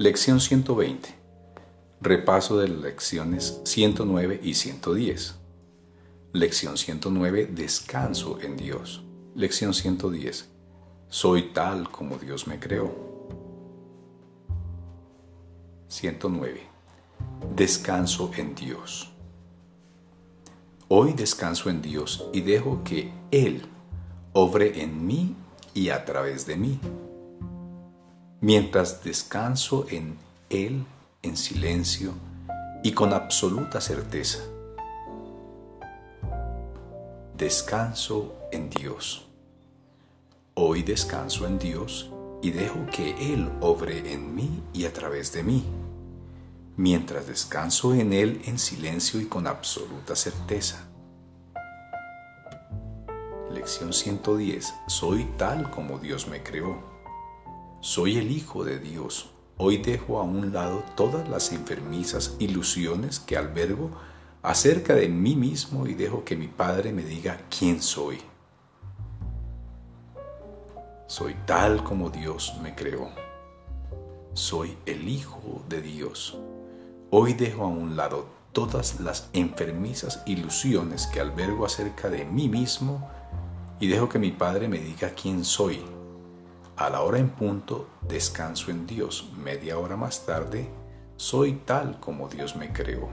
Lección 120. Repaso de las lecciones 109 y 110. Lección 109. Descanso en Dios. Lección 110. Soy tal como Dios me creó. 109. Descanso en Dios. Hoy descanso en Dios y dejo que Él obre en mí y a través de mí. Mientras descanso en Él en silencio y con absoluta certeza. Descanso en Dios. Hoy descanso en Dios y dejo que Él obre en mí y a través de mí, mientras descanso en Él en silencio y con absoluta certeza. Lección 110. Soy tal como Dios me creó. Soy el Hijo de Dios. Hoy dejo a un lado todas las enfermizas ilusiones que albergo acerca de mí mismo y dejo que mi Padre me diga quién soy. Soy tal como Dios me creó. Soy el Hijo de Dios. Hoy dejo a un lado todas las enfermizas ilusiones que albergo acerca de mí mismo y dejo que mi Padre me diga quién soy. A la hora en punto, descanso en Dios. Media hora más tarde, soy tal como Dios me creó.